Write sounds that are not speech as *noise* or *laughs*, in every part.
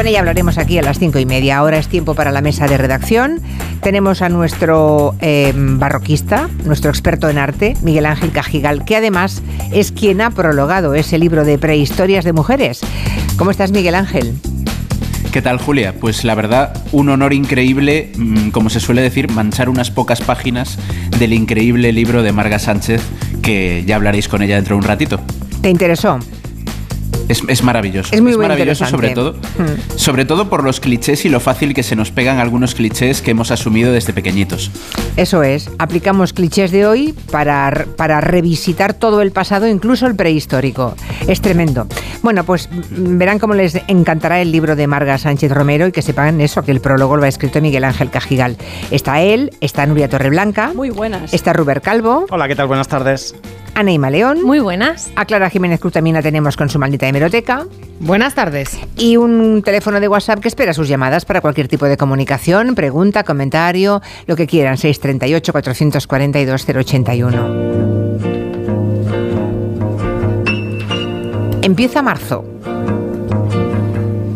Con ella hablaremos aquí a las cinco y media. Ahora es tiempo para la mesa de redacción. Tenemos a nuestro eh, barroquista, nuestro experto en arte, Miguel Ángel Cajigal, que además es quien ha prologado ese libro de prehistorias de mujeres. ¿Cómo estás, Miguel Ángel? ¿Qué tal, Julia? Pues la verdad, un honor increíble, mm, como se suele decir, manchar unas pocas páginas del increíble libro de Marga Sánchez, que ya hablaréis con ella dentro de un ratito. ¿Te interesó? Es, maravilloso. Es muy maravilloso sobre todo, hmm. sobre todo por los clichés y lo fácil que se nos pegan algunos clichés que hemos asumido desde pequeñitos. Eso es, aplicamos clichés de hoy para, para revisitar todo el pasado, incluso el prehistórico. Es tremendo. Bueno, pues mm, verán cómo les encantará el libro de Marga Sánchez Romero y que sepan eso, que el prólogo lo ha escrito Miguel Ángel Cajigal. Está él, está Nuria Torreblanca. Muy buenas. Está Ruber Calvo. Hola, ¿qué tal? Buenas tardes. Ima León. Muy buenas. A Clara Jiménez Cruz también la tenemos con su maldita hemeroteca. Buenas tardes. Y un teléfono de WhatsApp que espera sus llamadas para cualquier tipo de comunicación, pregunta, comentario, lo que quieran. 638 442 081. Empieza marzo.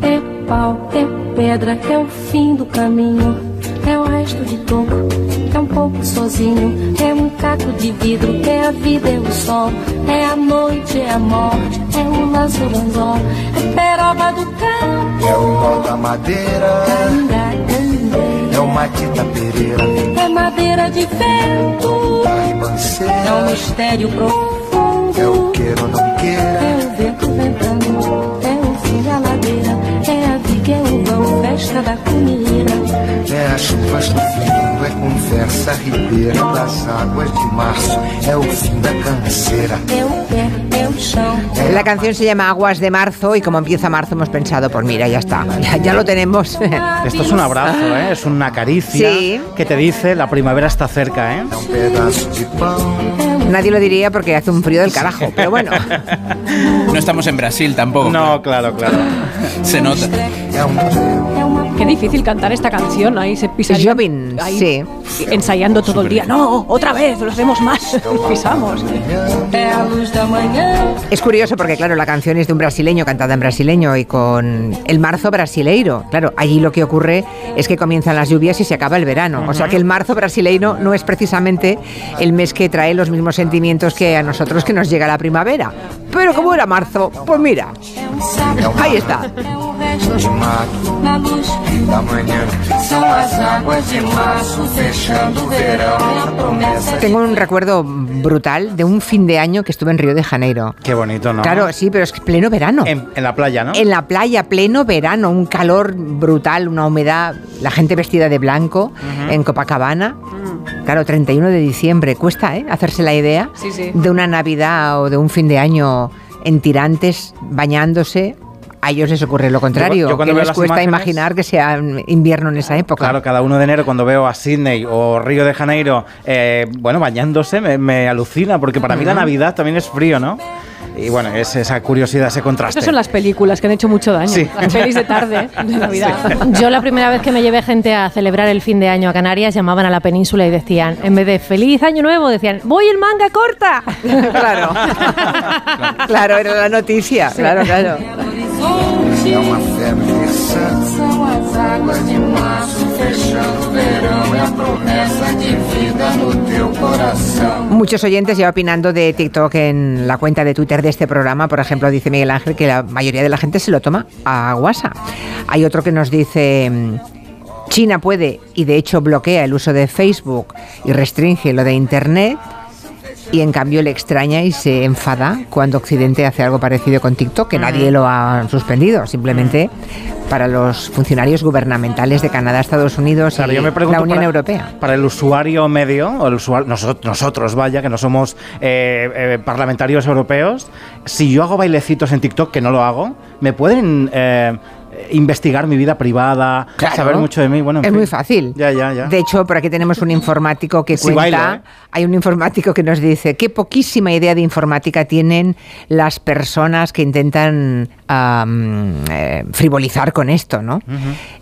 É pau, é pedra, é o fim do caminho, é o resto de toco, é um pouco sozinho, é um caco de vidro, é a vida, é o sol, é a noite, é a morte, é o laço do anzol, é peroba do campo, é o nó da madeira, é o matita pereira, é madeira de vento, é um mistério profundo, é o queira ou não é as chuvas do fim, é conversa ribeira das águas de março, é o fim da canseira, é o pé, La canción se llama Aguas de Marzo y como empieza marzo hemos pensado, pues mira, ya está, ya, lo tenemos. *laughs* Esto es un abrazo, ¿eh? es una caricia que te dice la primavera está cerca. ¿eh? Nadie lo diría porque hace un frío del carajo, pero bueno. *laughs* No estamos en Brasil tampoco. No, claro, claro. Se nota. Qué difícil cantar esta canción, ahí se pisa. Jobin, sí. Ensayando todo el día. No, otra vez, lo hacemos más. *laughs* Pisamos. Es curioso porque, claro, la canción es de un brasileño, cantada en brasileño y con el marzo brasileiro. Claro, allí lo que ocurre es que comienzan las lluvias y se acaba el verano. O sea que el marzo brasileiro no es precisamente el mes que trae los mismos sentimientos que a nosotros que nos llega la primavera. Pero como era marzo, pues mira, ahí está. Tengo un recuerdo brutal de un fin de año que estuve en Río de Janeiro. Qué bonito, ¿no? Claro, sí, pero es pleno verano. En, la playa, ¿no? En la playa, pleno verano, un calor brutal, una humedad, la gente vestida de blanco en Copacabana. Claro, 31 de diciembre, cuesta ¿eh? hacerse la idea de una Navidad o de un fin de año en tirantes, bañándose, a ellos les ocurre lo contrario, yo, que les cuesta imaginar que sea invierno en esa época. Claro, cada 1 de enero cuando veo a Sydney o Río de Janeiro, eh, bueno, bañándose, me, alucina, porque para mí la Navidad también es frío, ¿no? Y bueno, es esa curiosidad, ese contraste. Estas son las películas que han hecho mucho daño. Las pelis de tarde, de Navidad. Yo la primera vez que me llevé gente a celebrar el fin de año a Canarias, llamaban a la península y decían, en vez de feliz año nuevo, decían, voy en manga corta. *laughs* claro. *laughs* claro, era la noticia. Claro, claro. Muchos oyentes ya opinando de TikTok en la cuenta de Twitter de este programa. Por ejemplo, dice Miguel Ángel que la mayoría de la gente se lo toma a guasa. Hay otro que nos dice... China puede y de hecho bloquea el uso de Facebook y restringe lo de Internet y en cambio le extraña y se enfada cuando Occidente hace algo parecido con TikTok, que nadie lo ha suspendido, simplemente para los funcionarios gubernamentales de Canadá, Estados Unidos y la Unión Europea. Para el usuario medio, o el usuario, nosotros, vaya, que no somos eh, eh, parlamentarios europeos, si yo hago bailecitos en TikTok, que no lo hago, me pueden eh, investigar mi vida privada, saber mucho de mí. Bueno, es muy fácil. Ya, ya, ya. De hecho, por aquí tenemos un informático que cuenta. ¿eh? Hay un informático que nos dice qué poquísima idea de informática tienen las personas que intentan eh, frivolizar con esto, ¿no?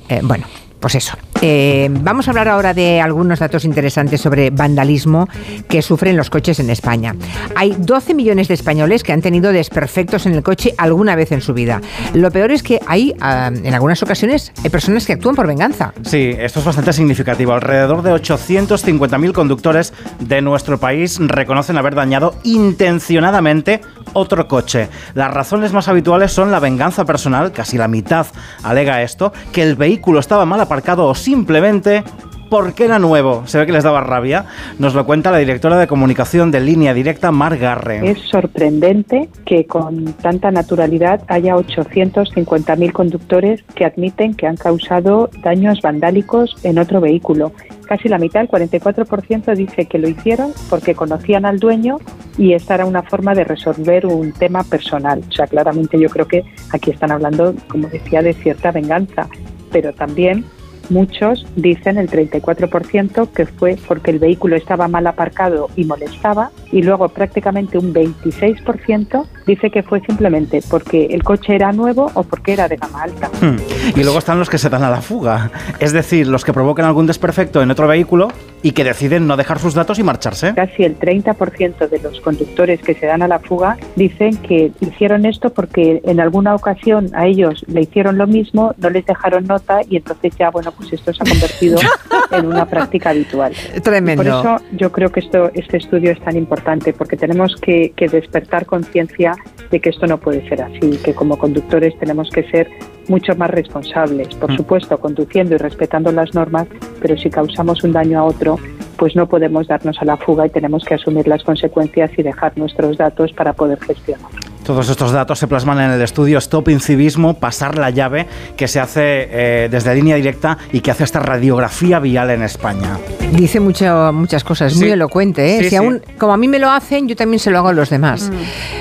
Eh, bueno. Pues eso. Eh, vamos a hablar ahora de algunos datos interesantes sobre vandalismo que sufren los coches en España. Hay 12 millones de españoles que han tenido desperfectos en el coche alguna vez en su vida. Lo peor es que hay, ah, en algunas ocasiones, personas que actúan por venganza. Sí, esto es bastante significativo. Alrededor de 850.000 conductores de nuestro país reconocen haber dañado intencionadamente otro coche. Las razones más habituales son la venganza personal, casi la mitad alega esto, que el vehículo estaba mal aparcado o simplemente porque era nuevo. Se ve que les daba rabia. Nos lo cuenta la directora de comunicación de Línea Directa, Mar Garre. Es sorprendente que con tanta naturalidad haya 850.000 conductores que admiten que han causado daños vandálicos en otro vehículo. Casi la mitad, el 44%, dice que lo hicieron porque conocían al dueño y esta era una forma de resolver un tema personal. O sea, claramente yo creo que aquí están hablando, como decía, de cierta venganza, pero también muchos dicen el 34% que fue porque el vehículo estaba mal aparcado y molestaba y luego prácticamente un 26% dice que fue simplemente porque el coche era nuevo o porque era de gama alta. Hmm. Y luego están los que se dan a la fuga, es decir, los que provocan algún desperfecto en otro vehículo y que deciden no dejar sus datos y marcharse. Casi el 30% de los conductores que se dan a la fuga dicen que hicieron esto porque en alguna ocasión a ellos le hicieron lo mismo, no les dejaron nota y entonces ya, bueno, pues esto se ha convertido *laughs* en una práctica habitual. Tremendo. Por eso yo creo que esto, este estudio es tan importante porque tenemos que, que despertar conciencia de que esto no puede ser así, que como conductores tenemos que ser mucho más responsables, por supuesto, conduciendo y respetando las normas, pero si causamos un daño a otro, pues no podemos darnos a la fuga y tenemos que asumir las consecuencias y dejar nuestros datos para poder gestionar. Todos estos datos se plasman en el estudio Stop Incivismo, pasar la llave, que se hace eh, desde línea directa y que hace esta radiografía vial en España. Dice mucho, muchas cosas, muy Sí. elocuente. ¿eh? Sí, si sí. aún, como a mí me lo hacen, yo también se lo hago a los demás.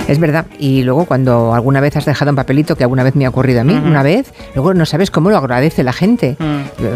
Es verdad. Y luego cuando alguna vez has dejado un papelito, que alguna vez me ha ocurrido a mí, una vez, luego no sabes cómo lo agradece la gente.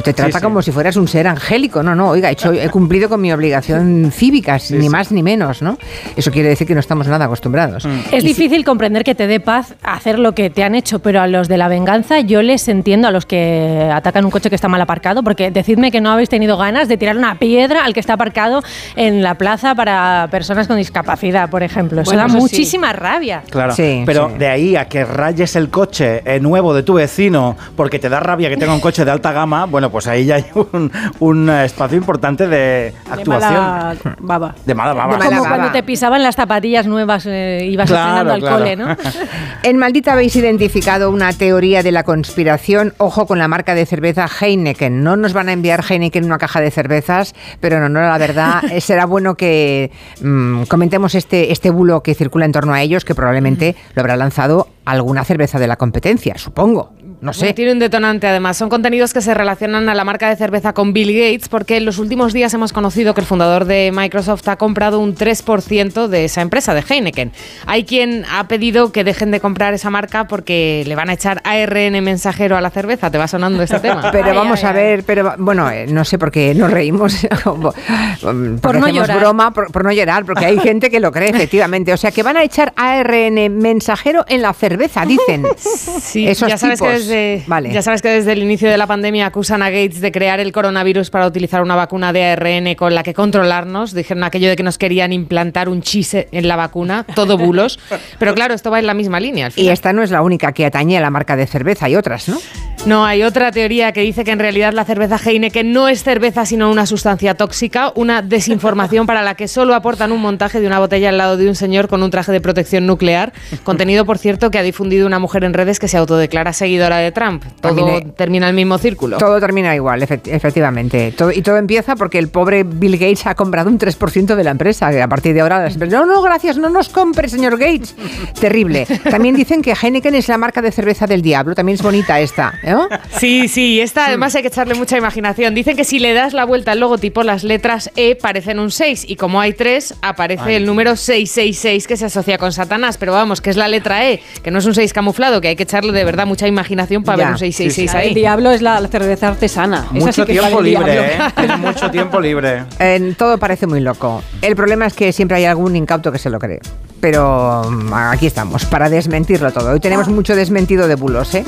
Te trata sí. como si fueras un ser angélico. No, no, oiga, he, hecho- he cumplido con mi obligación *laughs* cívica, ni más ni menos, ¿no? Eso quiere decir que no estamos nada acostumbrados. Es Y difícil comprender que te dé paz hacer lo que te han hecho, pero a los de la venganza yo les entiendo a los que atacan un coche que está mal aparcado, porque decidme que no habéis tenido ganas de tirar una piedra al que está aparcado en la plaza para personas con discapacidad, por ejemplo. Eso Bueno, da eso sí. muchísima rabia. Claro, Sí, pero sí. de ahí a que rayes el coche eh, nuevo de tu vecino porque te da rabia que tenga un coche de alta gama, bueno, pues ahí ya hay un, un, espacio importante de De actuación. mala baba. De mala baba. De mala Como baba. cuando te pisaban las zapatillas nuevas, eh, ibas Claro, estrenando al claro. *laughs* En Maldita habéis identificado una teoría de la conspiración. Ojo con la marca de cerveza Heineken. No nos van a enviar Heineken una caja de cervezas, pero no, no, la verdad, *laughs* eh, será bueno que mm, comentemos este, este bulo que circula en torno a ellos, que probablemente lo habrá lanzado alguna cerveza de la competencia, supongo. No sé. Tiene un detonante además. Son contenidos que se relacionan a la marca de cerveza con Bill Gates porque en los últimos días hemos conocido que el fundador de Microsoft ha comprado un 3% de esa empresa, de Heineken. Hay quien ha pedido que dejen de comprar esa marca porque le van a echar ARN mensajero a la cerveza. ¿Te va sonando este tema? *laughs* Pero Ay, vamos ay, a ver, pero bueno, eh, no sé por qué nos reímos. *laughs* porque no llorar. broma, por, por no llorar, porque hay gente que lo cree, *laughs* efectivamente. O sea, que van a echar ARN mensajero en la cerveza, dicen. Sí, Esos ya sabes, que tipos. Desde, Vale. ya sabes que desde el inicio de la pandemia acusan a Gates de crear el coronavirus para utilizar una vacuna de ARN con la que controlarnos. Dijeron aquello de que nos querían implantar un chise en la vacuna, todo bulos. *laughs* Pero claro, esto va en la misma línea al Y esta no es la única que atañe a la marca de cerveza, hay otras, ¿no? No, hay otra teoría que dice que en realidad la cerveza Heineken no es cerveza sino una sustancia tóxica, una desinformación para la que solo aportan un montaje de una botella al lado de un señor con un traje de protección nuclear, *laughs* contenido por cierto que ha difundido una mujer en redes que se autodeclara seguidora de Trump. Todo También, termina en el mismo círculo. Todo termina igual, efect- efectivamente. Todo- y todo empieza porque el pobre Bill Gates ha comprado un 3% de la empresa. que A partir de ahora, las empresas, no, no, gracias, no nos compre, señor Gates. *laughs* Terrible. También dicen que Heineken es la marca de cerveza del diablo. También es bonita esta. ¿eh? Sí, sí, esta además hay que echarle mucha imaginación. Dicen que si le das la vuelta al logotipo, las letras E parecen un 6 y como hay 3, aparece el número 666 que se asocia con Satanás. Pero vamos, que es la letra E, que no es un 6 camuflado, que hay que echarle de verdad mucha imaginación para Ya. ver un 666 El ahí. diablo es la, la cerveza artesana. Esa sí Mucho que tiempo libre. ¿eh? Es mucho tiempo libre. *laughs* En- todo parece muy loco. El problema es que siempre hay algún incauto que se lo cree. Pero mm, aquí estamos, para desmentirlo todo. Hoy tenemos mucho desmentido de bulos, ¿eh?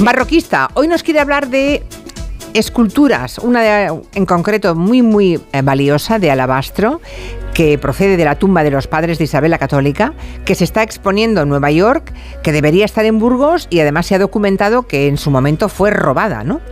Barroquista, hoy nos quiere hablar de esculturas, una de- en concreto muy, muy eh, valiosa de alabastro, que procede de la tumba de los padres de Isabel la Católica, que se está exponiendo en Nueva York, que debería estar en Burgos y además se ha documentado que en su momento fue robada, ¿no?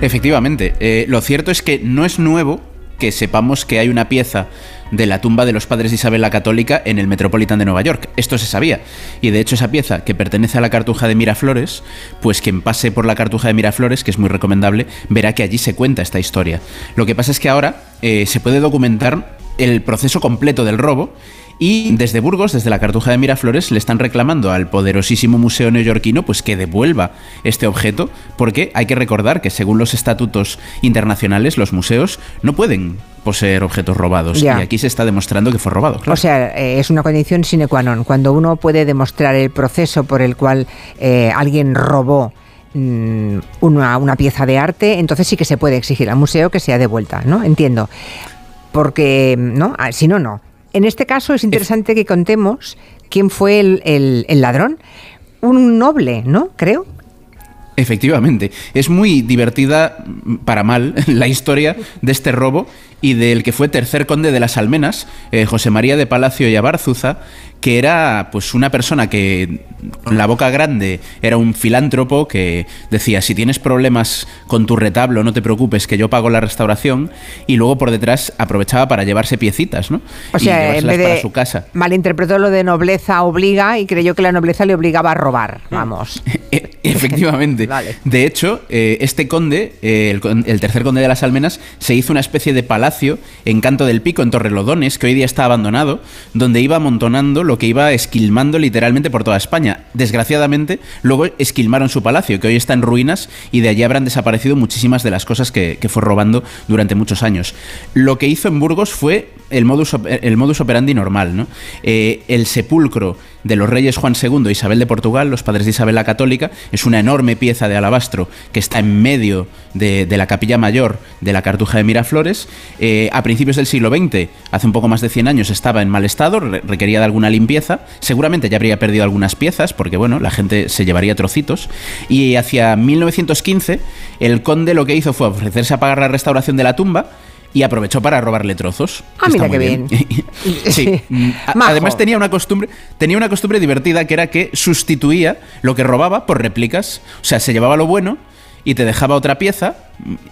Efectivamente, eh, lo cierto es que no es nuevo que sepamos que hay una pieza de la tumba de los padres de Isabel la Católica en el Metropolitan de Nueva York. Esto se sabía. Y de hecho esa pieza, que pertenece a la Cartuja de Miraflores, pues quien pase por la Cartuja de Miraflores, que es muy recomendable, verá que allí se cuenta esta historia. Lo que pasa es que ahora eh, se puede documentar el proceso completo del robo y desde Burgos, desde la Cartuja de Miraflores, le están reclamando al poderosísimo museo neoyorquino pues que devuelva este objeto, porque hay que recordar que según los estatutos internacionales, los museos no pueden poseer objetos robados. Ya. Y aquí se está demostrando que fue robado. claro. O sea, eh, es una condición sine qua non. Cuando uno puede demostrar el proceso por el cual eh, alguien robó mm, una, una pieza de arte, entonces sí que se puede exigir al museo que sea devuelta, ¿no? Entiendo. Porque, ¿no? Ah, Si no, no. En este caso es interesante que contemos quién fue el, el- ladrón. Un noble, ¿no? Creo. Efectivamente, es muy divertida, para mal, *laughs* la historia de este robo y del que fue tercer conde de las Almenas, eh, José María de Palacio y Abárzuza, que era pues una persona que con la boca grande era un filántropo que decía si tienes problemas con tu retablo no te preocupes que yo pago la restauración y luego por detrás aprovechaba para llevarse piecitas, ¿no? O y sea, en vez para de su casa. malinterpretó lo de nobleza obliga y creyó que la nobleza le obligaba a robar. Vamos. *laughs* E- Efectivamente. *laughs* Vale. De hecho, eh, este conde, eh, el tercer conde de las Almenas, se hizo una especie de palacio en Canto del Pico, en Torrelodones, que hoy día está abandonado, donde iba amontonando lo que iba esquilmando literalmente por toda España. Desgraciadamente, luego esquilmaron su palacio, que hoy está en ruinas, y de allí habrán desaparecido muchísimas de las cosas que, fue robando durante muchos años. Lo que hizo en Burgos fue el modus, el modus operandi normal, ¿no? Eh, el sepulcro de los reyes Juan II e Isabel de Portugal, los padres de Isabel la Católica, es una enorme pieza de alabastro que está en medio de, la capilla mayor de la Cartuja de Miraflores. Eh, a principios del siglo XX, hace un poco más de 100 años, estaba en mal estado, re- requería de alguna limpieza. Seguramente ya habría perdido algunas piezas, porque bueno, la gente se llevaría trocitos. Y hacia 1915, el conde lo que hizo fue ofrecerse a pagar la restauración de la tumba. Y aprovechó para robarle trozos. Ah, Está mira muy qué *laughs* *laughs* sí. Mm, a- Majo. Además tenía una costumbre, tenía una costumbre divertida que era que sustituía lo que robaba por réplicas. O sea, se llevaba lo bueno y te dejaba otra pieza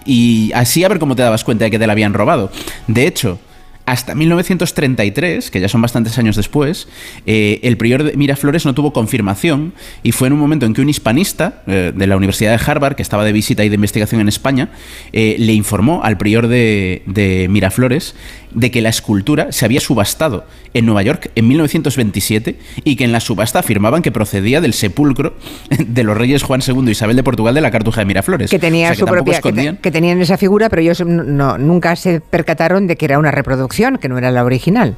y así a ver cómo te dabas cuenta de que te la habían robado. De hecho, hasta 1933, que ya son bastantes años después, eh, el prior de Miraflores no tuvo confirmación y fue en un momento en que un hispanista eh, de la Universidad de Harvard, que estaba de visita y de investigación en España, eh, le informó al prior de, de Miraflores de que la escultura se había subastado en Nueva York en 1927 y que en la subasta afirmaban que procedía del sepulcro *laughs* de los reyes Juan II y Isabel de Portugal de la Cartuja de Miraflores. que tenía O sea, que su tampoco propia que, te- escondían. que tenían esa figura pero ellos no- nunca se percataron de que era una reproducción que no era la original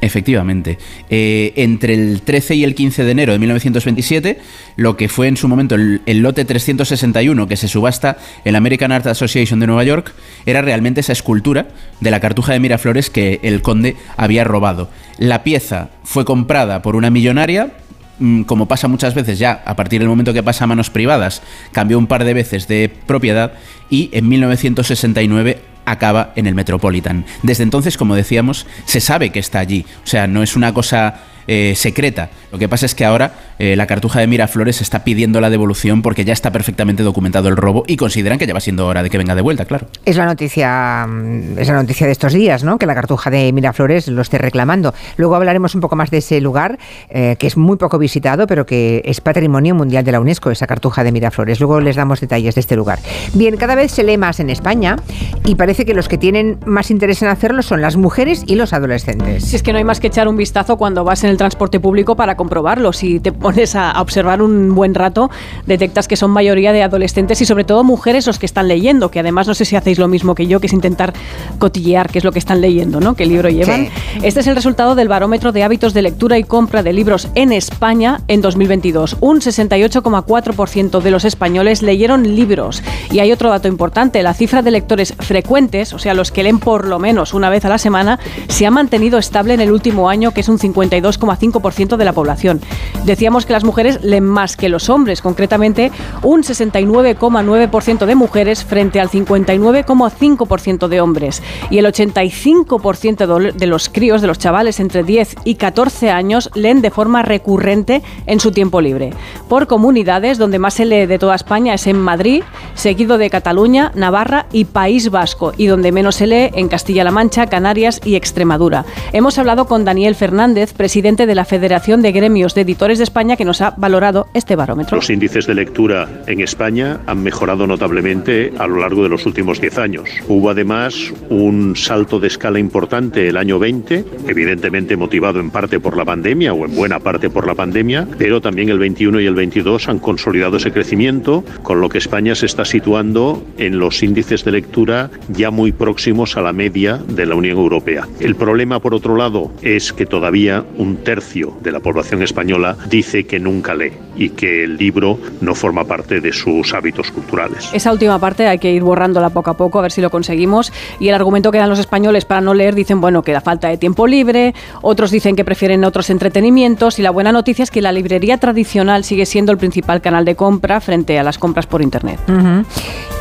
Efectivamente. Eh, entre el 13 y el 15 de enero de 1927, lo que fue en su momento el, el lote 361 que se subasta en la American Art Association de Nueva York, era realmente esa escultura de la cartuja de Miraflores que el conde había robado. La pieza fue comprada por una millonaria. mm, Como pasa muchas veces ya, a partir del momento que pasa a manos privadas, cambió un par de veces de propiedad y en 1969 acaba en el Metropolitan. Desde entonces, como decíamos, se sabe que está allí. O sea, no es una cosa eh, secreta. Lo que pasa es que ahora eh, la Cartuja de Miraflores está pidiendo la devolución porque ya está perfectamente documentado el robo y consideran que ya va siendo hora de que venga de vuelta, claro. Es la noticia, mm, es la noticia de estos días, ¿no? Que la Cartuja de Miraflores lo esté reclamando. Luego hablaremos un poco más de ese lugar, eh, que es muy poco visitado, pero que es patrimonio mundial de la UNESCO, esa Cartuja de Miraflores. Luego les damos detalles de este lugar. Bien, cada vez se lee más en España y parece que los que tienen más interés en hacerlo son las mujeres y los adolescentes. Si es que no hay más que echar un vistazo cuando vas en el transporte público para comprobarlo. Si te pones a, observar un buen rato, detectas que son mayoría de adolescentes y sobre todo mujeres los que están leyendo, que además no sé si hacéis lo mismo que yo, que es intentar cotillear qué es lo que están leyendo, ¿no? ¿Qué libro llevan? Sí. Este es el resultado del barómetro de hábitos de lectura y compra de libros en España en 2022. Un 68,4% de los españoles leyeron libros. Y hay otro dato importante, la cifra de lectores frecuentes, o sea, los que leen por lo menos una vez a la semana, se ha mantenido estable en el último año, que es un 52,1%. 6,5% de la población. Decíamos que las mujeres leen más que los hombres, concretamente un 69,9% de mujeres frente al 59,5% de hombres. Y el 85% de los críos, de los chavales entre 10 y 14 años, leen de forma recurrente en su tiempo libre. Por comunidades, donde más se lee de toda España es en Madrid, seguido de Cataluña, Navarra y País Vasco, y donde menos se lee en Castilla-La Mancha, Canarias y Extremadura. Hemos hablado con Daniel Fernández, presidente de la Federación de Gremios de Editores de España, que nos ha valorado este barómetro. Los índices de lectura en España han mejorado notablemente a lo largo de los últimos 10 años. Hubo además un salto de escala importante el año 20, evidentemente motivado en parte por la pandemia o en buena parte por la pandemia, pero también el 21 y el 22 han consolidado ese crecimiento, con lo que España se está situando en los índices de lectura ya muy próximos a la media de la Unión Europea. El problema, por otro lado, es que todavía un tercio de la población española dice que nunca lee y que el libro no forma parte de sus hábitos culturales. Esa última parte hay que ir borrándola poco a poco a ver si lo conseguimos y el argumento que dan los españoles para no leer dicen, bueno, que da falta de tiempo libre, otros dicen que prefieren otros entretenimientos y la buena noticia es que la librería tradicional sigue siendo el principal canal de compra frente a las compras por internet.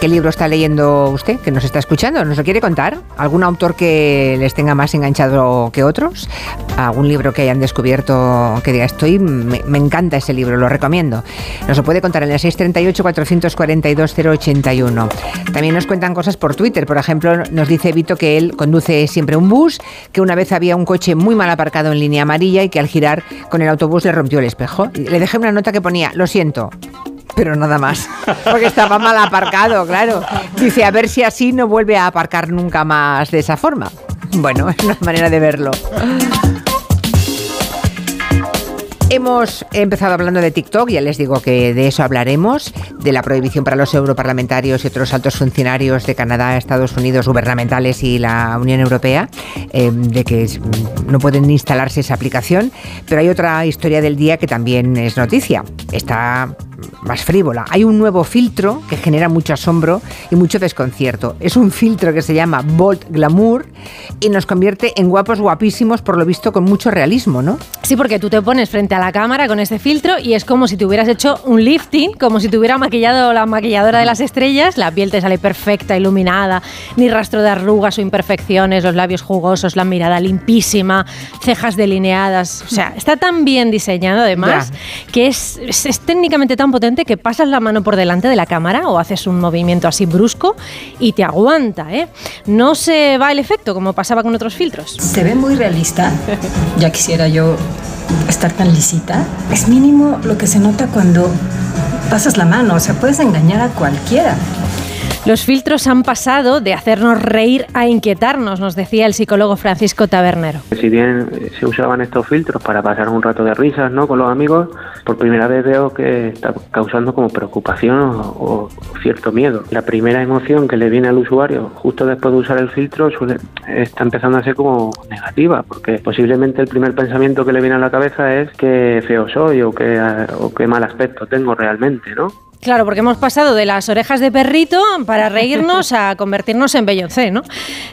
¿Qué libro está leyendo usted que nos está escuchando? ¿Nos lo quiere contar? ¿Algún autor que les tenga más enganchado que otros? ¿Algún libro que hayan descubierto que diga, estoy, me, me encanta ese libro, lo recomiendo? Nos lo puede contar en el 638-442-081. También nos cuentan cosas por Twitter. Por ejemplo, nos dice Vito que él conduce siempre un bus, que una vez había un coche muy mal aparcado en línea amarilla y que al girar con el autobús le rompió el espejo. Le dejé una nota que ponía, lo siento, pero nada más, porque estaba mal aparcado, claro. Dice, a ver si así no vuelve a aparcar nunca más de esa forma. Bueno, *laughs* es una manera de verlo. Hemos empezado hablando de TikTok, ya les digo que de eso hablaremos, de la prohibición para los europarlamentarios y otros altos funcionarios de Canadá, Estados Unidos, gubernamentales y la Unión Europea, eh, de que no pueden instalarse esa aplicación. Pero hay otra historia del día que también es noticia. Está más frívola. Hay un nuevo filtro que genera mucho asombro y mucho desconcierto. Es un filtro que se llama Bolt Glamour y nos convierte en guapos guapísimos, por lo visto con mucho realismo, ¿no? Sí, porque tú te pones frente a la cámara con este filtro y es como si te hubieras hecho un lifting, como si te hubiera maquillado la maquilladora de las estrellas, la piel te sale perfecta, iluminada, ni rastro de arrugas o imperfecciones, los labios jugosos, la mirada limpísima, cejas delineadas. O sea, está tan bien diseñado además que es, es, es técnicamente tan potente que pasas la mano por delante de la cámara o haces un movimiento así brusco y te aguanta, ¿eh? No se va el efecto como pasaba con otros filtros. Se ve muy realista. *laughs* Ya quisiera yo estar tan lisita. Es mínimo lo que se nota cuando pasas la mano, o sea, puedes engañar a cualquiera. Los filtros han pasado de hacernos reír a inquietarnos, nos decía el psicólogo Francisco Tabernero. Si bien se usaban estos filtros para pasar un rato de risas ¿no? con los amigos, por primera vez veo que está causando como preocupación o, o cierto miedo. La primera emoción que le viene al usuario justo después de usar el filtro suele, está empezando a ser como negativa, porque posiblemente el primer pensamiento que le viene a la cabeza es que feo soy o que, o qué mal aspecto tengo realmente, ¿no? Claro, porque hemos pasado de las orejas de perrito para reírnos a *laughs* convertirnos en Beyoncé, ¿no?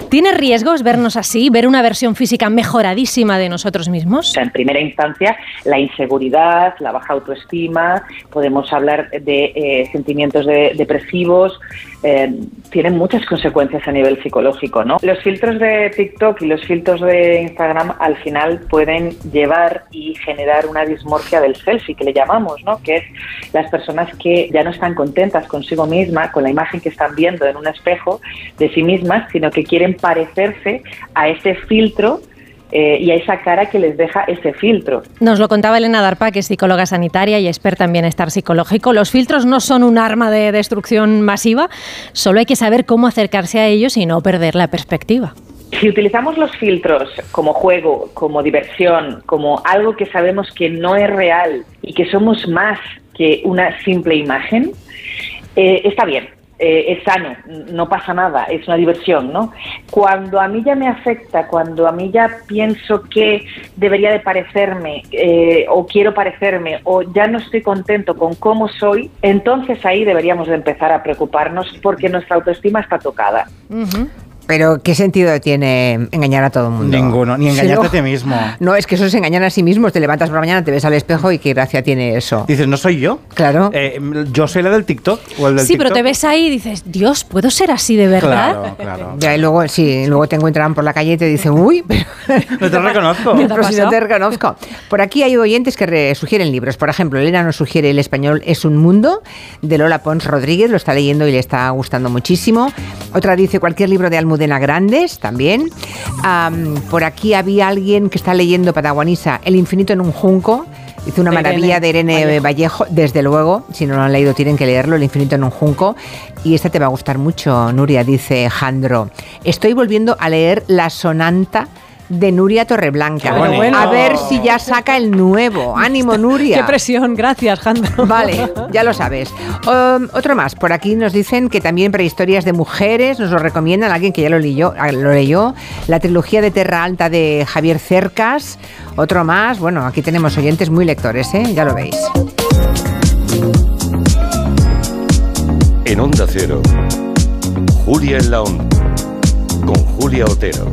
¿Tiene riesgos vernos así, ver una versión física mejoradísima de nosotros mismos? O sea, en primera instancia, la inseguridad, la baja autoestima, podemos hablar de eh, sentimientos de, depresivos, eh, tienen muchas consecuencias a nivel psicológico, ¿no? Los filtros de TikTok y los filtros de Instagram al final pueden llevar y generar una dismorfia del selfie, que le llamamos, ¿no? Que es las personas que ya no están contentas consigo misma, con la imagen que están viendo en un espejo de sí mismas, sino que quieren parecerse a ese filtro eh, y a esa cara que les deja ese filtro. Nos lo contaba Elena Darpa, que es psicóloga sanitaria y experta en bienestar psicológico. Los filtros no son un arma de destrucción masiva, solo hay que saber cómo acercarse a ellos y no perder la perspectiva. Si utilizamos los filtros como juego, como diversión, como algo que sabemos que no es real y que somos más que una simple imagen, eh, está bien, eh, es sano, no pasa nada, es una diversión, ¿no? Cuando a mí ya me afecta, cuando a mí ya pienso que debería de parecerme eh, o quiero parecerme o ya no estoy contento con cómo soy, entonces ahí deberíamos de empezar a preocuparnos porque nuestra autoestima está tocada. Pero ¿qué sentido tiene engañar a todo el mundo? Ninguno, ni Si engañarte no- a ti mismo. *laughs* No, es que eso es engañar a sí mismo. Te levantas por la mañana, te ves al espejo y qué gracia tiene eso. Dices, ¿no soy yo? Claro. Eh, yo soy la del TikTok o el del Sí, pero TikTok. te ves ahí y dices, Dios, ¿puedo ser así de verdad? Claro, claro. Ya, y luego, sí, luego te encuentran por la calle y te dicen, uy, *laughs* pero, No te reconozco. *laughs* ¿Qué te pero si no te reconozco. Por aquí hay oyentes que re- sugieren libros. Por ejemplo, Elena nos sugiere El español es un mundo, de Lola Pons Rodríguez, lo está leyendo y le está gustando muchísimo. Otra dice cualquier libro de Almudena Grandes, también. Am, por aquí había alguien que está leyendo Pataguanisa, El infinito en un junco. Dice una De maravilla Irene de Irene Vallejo. desde luego, si no lo han leído tienen que leerlo, El infinito en un junco. Y esta te va a gustar mucho, Nuria, dice Jandro. Estoy volviendo a leer La sonanta de Nuria Torreblanca. A ver si ya saca el nuevo. Ánimo, Nuria. Qué presión, gracias, Jandro. Vale, ya lo sabes. Um, otro más. Por aquí nos dicen que también para historias de mujeres nos lo recomiendan alguien que ya lo leyó, ah, lo leyó. La trilogía de Terra Alta de Javier Cercas. Otro más. Bueno, aquí tenemos oyentes muy lectores, ¿eh? Ya lo veis. En Onda Cero, Julia en la Onda, con Julia Otero.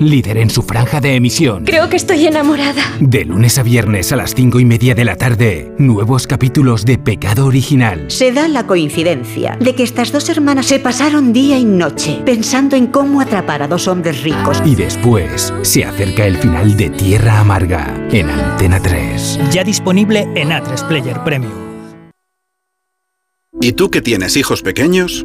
líder en su franja de emisión. Creo que estoy enamorada. De lunes a viernes a las cinco y media de la tarde, nuevos capítulos de Pecado Original. Se da la coincidencia de que estas dos hermanas se pasaron día y noche pensando en cómo atrapar a dos hombres ricos. Y después se acerca el final de Tierra Amarga en Antena 3. Ya disponible en A3 Player Premium. ¿Y tú que tienes hijos pequeños?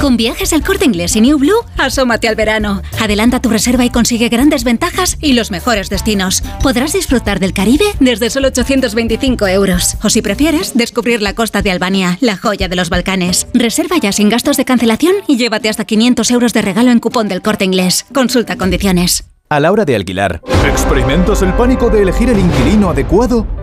Con viajes al corte inglés y New Blue, asómate al verano. Adelanta tu reserva y consigue grandes ventajas y los mejores destinos. Podrás disfrutar del Caribe desde solo 825 euros. O si prefieres, descubrir la costa de Albania, la joya de los Balcanes. Reserva ya sin gastos de cancelación y llévate hasta 500 euros de regalo en cupón del corte inglés. Consulta condiciones. A la hora de alquilar, ¿experimentas el pánico de elegir el inquilino adecuado?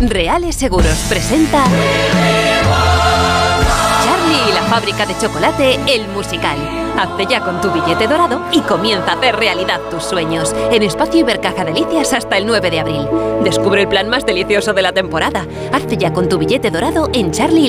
Reales Seguros presenta Charlie y la fábrica de chocolate, el musical. Hazte ya con tu billete dorado y comienza a hacer realidad tus sueños. En Espacio Ibercaja Delicias hasta el 9 de abril. Descubre el plan más delicioso de la temporada. Hazte ya con tu billete dorado en charlie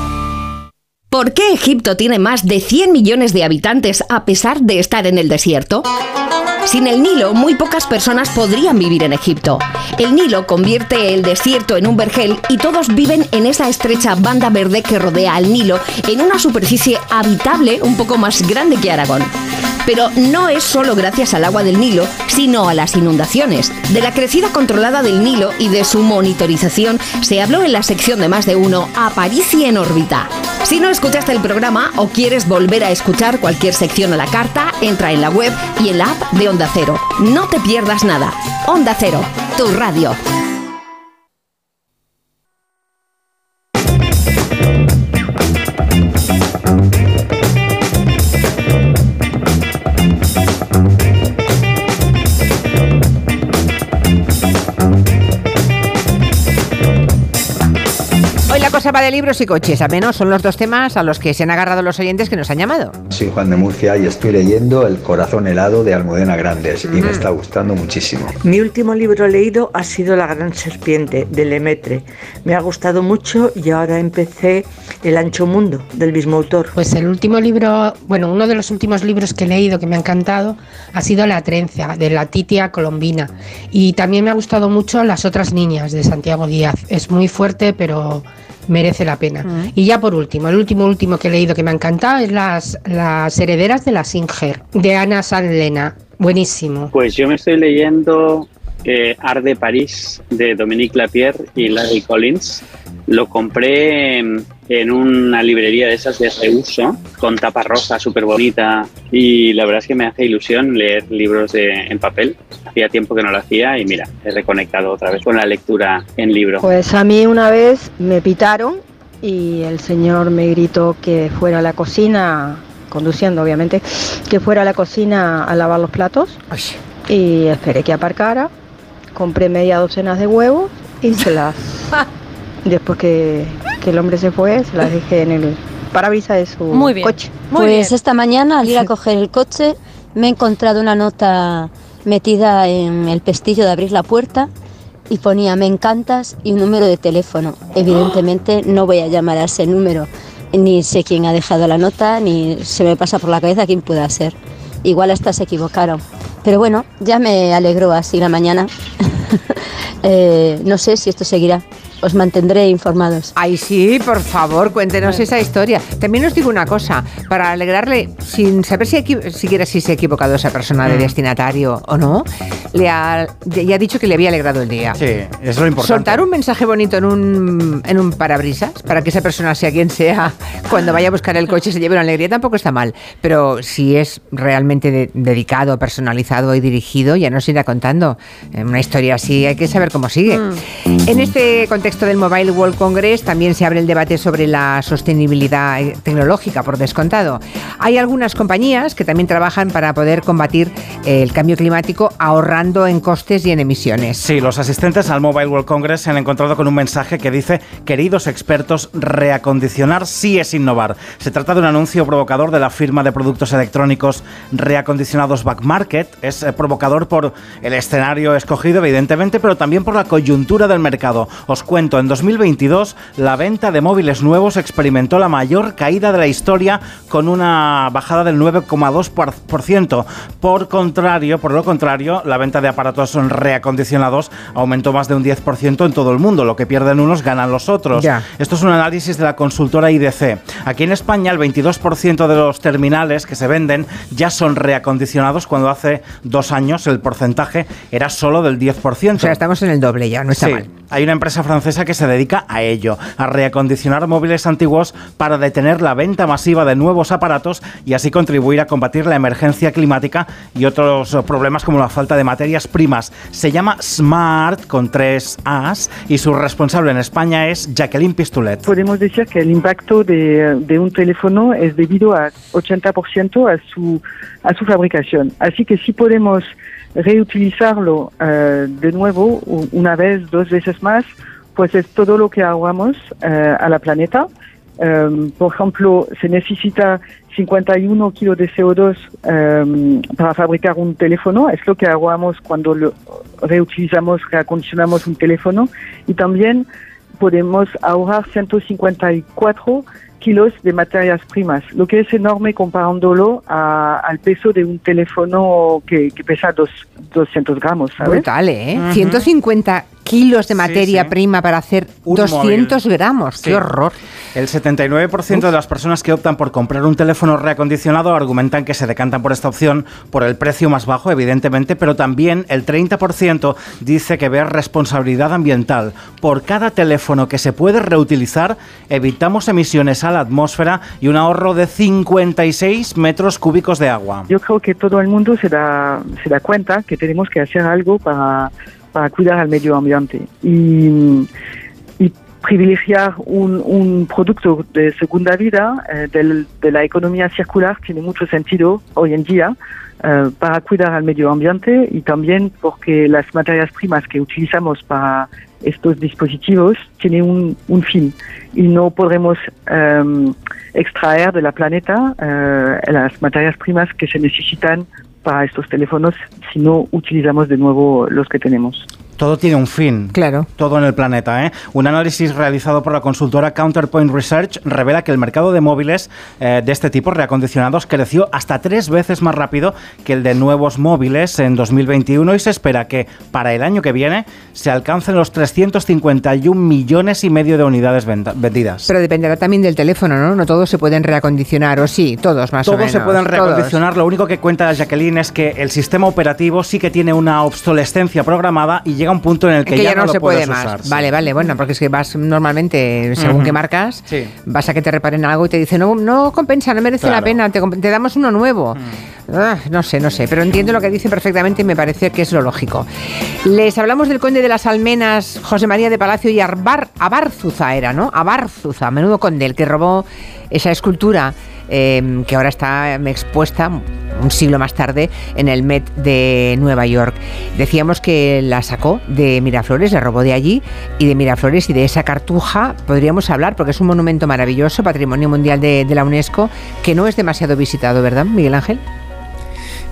¿Por qué Egipto tiene más de 100 millones de habitantes a pesar de estar en el desierto? Sin el Nilo, muy pocas personas podrían vivir en Egipto. El Nilo convierte el desierto en un vergel y todos viven en esa estrecha banda verde que rodea al Nilo en una superficie habitable un poco más grande que Aragón. Pero no es solo gracias al agua del Nilo, sino a las inundaciones. De la crecida controlada del Nilo y de su monitorización se habló en la sección de más de uno Aparici en órbita. Si no escuchaste el programa o quieres volver a escuchar cualquier sección a la carta, entra en la web y en la app de Onda Cero. No te pierdas nada. Onda Cero, tu radio. De libros y coches, al menos son los dos temas a los que se han agarrado los oyentes que nos han llamado. Soy Juan de Murcia y estoy leyendo El corazón helado de Almudena Grandes y me Mm. está gustando muchísimo. Mi último libro leído ha sido La gran serpiente de Lemaitre. Me ha gustado mucho y ahora empecé El ancho mundo del mismo autor. Pues el último libro, bueno, uno de los últimos libros que he leído que me ha encantado ha sido La trenza de la Titia Colombina y también me ha gustado mucho Las otras niñas de Santiago Díaz. Es muy fuerte pero merece la pena. Y ya por último, el último último que he leído que me ha encantado es Las, las herederas de la Singer de Ana Sanlena. Buenísimo. Pues yo me estoy leyendo eh, Art de París de Dominique Lapierre y Larry Collins. Lo compré en, una librería de esas de reuso, con tapa rosa súper bonita. Y la verdad es que me hace ilusión leer libros de, en papel. Hacía tiempo que no lo hacía y mira, he reconectado otra vez con la lectura en libro. Pues a mí una vez me pitaron y el señor me gritó que fuera a la cocina, conduciendo obviamente, que fuera a la cocina a lavar los platos. Y esperé que aparcara, compré media docena de huevos y se las... *laughs* Después que, que el hombre se fue, se las dejé en el parabrisas de su Muy bien, coche. muy Pues esta mañana al ir a *laughs* coger el coche me he encontrado una nota metida en el pestillo de abrir la puerta y ponía me encantas y un número de teléfono. Evidentemente no voy a llamar a ese número, ni sé quién ha dejado la nota, ni se me pasa por la cabeza quién pueda ser. Igual hasta se equivocaron. Pero bueno, ya me alegró así la mañana. *laughs* Eh, no sé si esto seguirá. Os mantendré informados. Ay, sí, por favor, cuéntenos esa historia. También os digo una cosa, para alegrarle, sin saber si siquiera si se ha equivocado esa persona de Mm. destinatario o no, le ha, ya ha dicho que le había alegrado el día. Sí, es lo importante. Soltar un mensaje bonito en un, en un parabrisas para que esa persona, sea quien sea, cuando vaya a buscar el coche se lleve una alegría, tampoco está mal. Pero si es realmente de- dedicado, personalizado y dirigido, ya nos irá contando. Eh, Una historia así hay que saber cómo sigue. En este contexto del Mobile World Congress también se abre el debate sobre la sostenibilidad eh, tecnológica, por descontado. Hay algunas compañías que también trabajan para poder combatir eh, el cambio climático ahorrando en costes y en emisiones. Sí, los asistentes al Mobile World Congress se han encontrado con un mensaje que dice, queridos expertos, reacondicionar sí es innovar. Se trata de un anuncio provocador de la firma de productos electrónicos reacondicionados Back Market. Es eh, provocador por el escenario escogido, evidentemente, pero también por la coyuntura del mercado. Os cuento cuento, en 2022 la venta de móviles nuevos experimentó la mayor caída de la historia con una bajada del 9,2%. Por contrario, por lo contrario, la venta de aparatos reacondicionados aumentó más de un 10% en todo el mundo. Lo que pierden unos ganan los otros. Esto es un análisis de la consultora IDC. Aquí en España el 22% de los terminales que se venden ya son reacondicionados cuando hace dos años el porcentaje era solo del 10%. O sea, estamos en el doble ya, no está mal. Hay una empresa francesa que se dedica a ello, a reacondicionar móviles antiguos para detener la venta masiva de nuevos aparatos y así contribuir a combatir la emergencia climática y otros problemas como la falta de materias primas. Se llama Smart con tres As y su responsable en España es Jacqueline Pistulet. Podemos decir que el impacto de, de un teléfono es debido a 80% a su, a su fabricación. Así que si podemos reutilizarlo uh, de nuevo una vez, dos veces más, pues es todo lo que ahorramos uh, a la planeta. Um, por ejemplo, se necesita 51 kilos de CO2 um, para fabricar un teléfono. Es lo que ahorramos cuando lo reutilizamos, reacondicionamos un teléfono. Y también podemos ahorrar 154 kilos de materias primas, lo que es enorme comparándolo a, al peso de un teléfono que, que pesa dos, 200 gramos. ¿sabes? Brutal, ¿eh? Uh -huh. 150 kilos de materia sí, sí. prima para hacer un 200 móvil. gramos. Sí. ¡Qué horror! El 79% Uf. de las personas que optan por comprar un teléfono reacondicionado argumentan que se decantan por esta opción por el precio más bajo, evidentemente, pero también el 30% dice que ve responsabilidad ambiental. Por cada teléfono que se puede reutilizar, evitamos emisiones a la atmósfera y un ahorro de 56 metros cúbicos de agua. Yo creo que todo el mundo se da, se da cuenta que tenemos que hacer algo para para cuidar al medio ambiente y, privilegiar un, un, producto de segunda vida eh, de la economía circular tiene mucho sentido hoy en día eh, para cuidar al medio ambiente y también porque las materias primas que utilizamos para estos dispositivos tienen un, fin y no podremos um, extraer de la planeta uh, las materias primas que se necesitan para estos teléfonos si no utilizamos de nuevo los que tenemos. Todo tiene un fin. Claro. Todo en el planeta. ¿eh? Un análisis realizado por la consultora Counterpoint Research revela que el mercado de móviles eh, de este tipo, reacondicionados, creció hasta tres veces más rápido que el de nuevos móviles en 2021 y se espera que para el año que viene se alcancen los 351 millones y medio de unidades vendidas. Pero dependerá también del teléfono, ¿no? No todos se pueden reacondicionar, o sí, todos más todos o menos. Todos se pueden reacondicionar. Todos. Lo único que cuenta Jacqueline es que el sistema operativo sí que tiene una obsolescencia programada y llega un punto en el que, que ya, ya, no, no se puede más. Usar, vale, sí. vale, bueno, porque es que vas normalmente, según uh -huh. qué marcas, sí. vas a que te reparen algo y te dicen, no, no compensa, no merece claro. la pena, te, te, damos uno nuevo. Ah, no sé, no sé, pero entiendo lo que dice perfectamente y me parece que es lo lógico. Les hablamos del conde de las Almenas, José María de Palacio y Arbar, Abarzuza era, ¿no? Abarzuza, menudo conde, el que robó esa escultura eh, que ahora está expuesta un siglo más tarde en el Met de Nueva York. Decíamos que la sacó de Miraflores, la robó de allí y de Miraflores y de esa cartuja podríamos hablar porque es un monumento maravilloso, patrimonio mundial de, de la UNESCO, que no es demasiado visitado, ¿verdad, Miguel Ángel?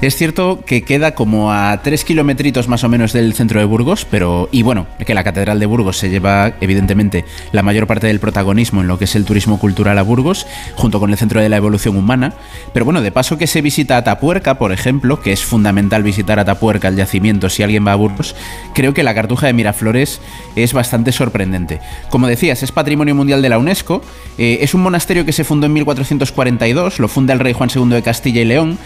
Es cierto que queda como a tres kilometritos más o menos del centro de Burgos, pero y bueno, que la Catedral de Burgos se lleva evidentemente la mayor parte del protagonismo en lo que es el turismo cultural a Burgos, junto con el Centro de la Evolución Humana. Pero bueno, de paso que se visita Atapuerca, por ejemplo, que es fundamental visitar Atapuerca, el yacimiento, si alguien va a Burgos, creo que la Cartuja de Miraflores es bastante sorprendente. Como decías, es Patrimonio Mundial de la UNESCO, eh, es un monasterio que se fundó en 1442, lo funda el rey Juan II de Castilla y León,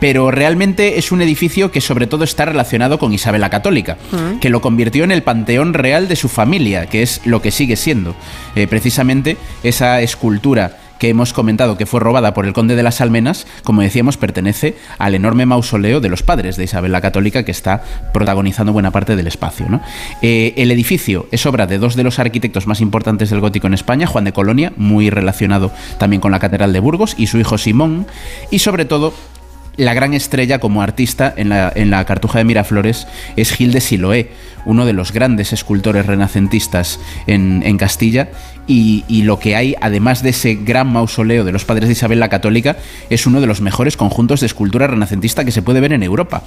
pero realmente es un edificio que sobre todo está relacionado con Isabel la Católica, uh-huh. que lo convirtió en el panteón real de su familia, que es lo que sigue siendo. Eh, precisamente esa escultura que hemos comentado que fue robada por el conde de las Almenas, como decíamos, pertenece al enorme mausoleo de los padres de Isabel la Católica que está protagonizando buena parte del espacio. ¿no? Eh, el edificio es obra de dos de los arquitectos más importantes del gótico en España, Juan de Colonia, muy relacionado también con la Catedral de Burgos, y su hijo Simón, y sobre todo la gran estrella como artista en la, en la Cartuja de Miraflores es Gil de Siloé, uno de los grandes escultores renacentistas en, en Castilla. Y, y lo que hay, además de ese gran mausoleo de los padres de Isabel la Católica, es uno de los mejores conjuntos de escultura renacentista que se puede ver en Europa.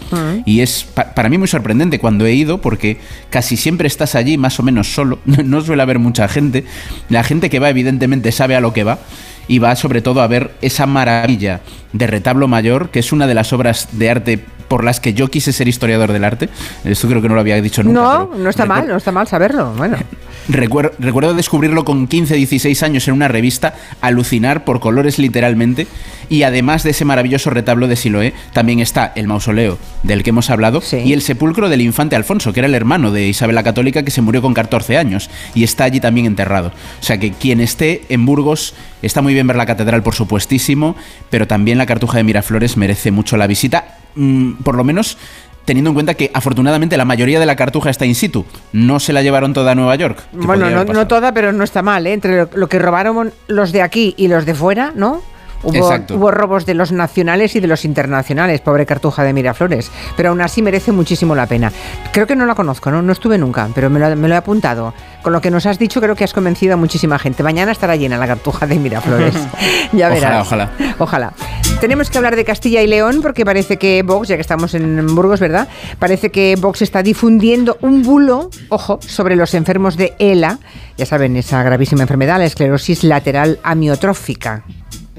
Y es pa- para mí muy sorprendente cuando he ido, porque casi siempre estás allí más o menos solo, *laughs* no suele haber mucha gente. La gente que va, evidentemente, sabe a lo que va. Y va sobre todo a ver esa maravilla de retablo mayor, que es una de las obras de arte por las que yo quise ser historiador del arte. Esto creo que no lo había dicho nunca. No, no está mal, no está mal saberlo. Bueno. *laughs* Recuer- recuerdo descubrirlo con 15, 16 años en una revista, alucinar por colores literalmente, y además de ese maravilloso retablo de Siloé, también está el mausoleo del que hemos hablado y el sepulcro del infante Alfonso, que era el hermano de Isabel la Católica que se murió con 14 años y está allí también enterrado. O sea que quien esté en Burgos, está muy bien ver la catedral por supuestísimo, pero también la Cartuja de Miraflores merece mucho la visita, mm, por lo menos teniendo en cuenta que afortunadamente la mayoría de la cartuja está in situ. No se la llevaron toda a Nueva York. Bueno, no, toda, pero no está mal, ¿eh? Entre lo, lo que robaron los de aquí y los de fuera, ¿no? Hubo, robos de los nacionales y de los internacionales, pobre Cartuja de Miraflores. Pero aún así merece muchísimo la pena. Creo que no la conozco, ¿no? No estuve nunca, pero me lo, me lo he apuntado. Con lo que nos has dicho, creo que has convencido a muchísima gente. Mañana estará llena la Cartuja de Miraflores. *laughs* ya verás. Ojalá, ojalá. Ojalá. Tenemos que hablar de Castilla y León porque parece que Vox, ya que estamos en Burgos, ¿verdad? Parece que Vox está difundiendo un bulo, ojo, sobre los enfermos de ELA. Ya saben, esa gravísima enfermedad, la esclerosis lateral amiotrófica.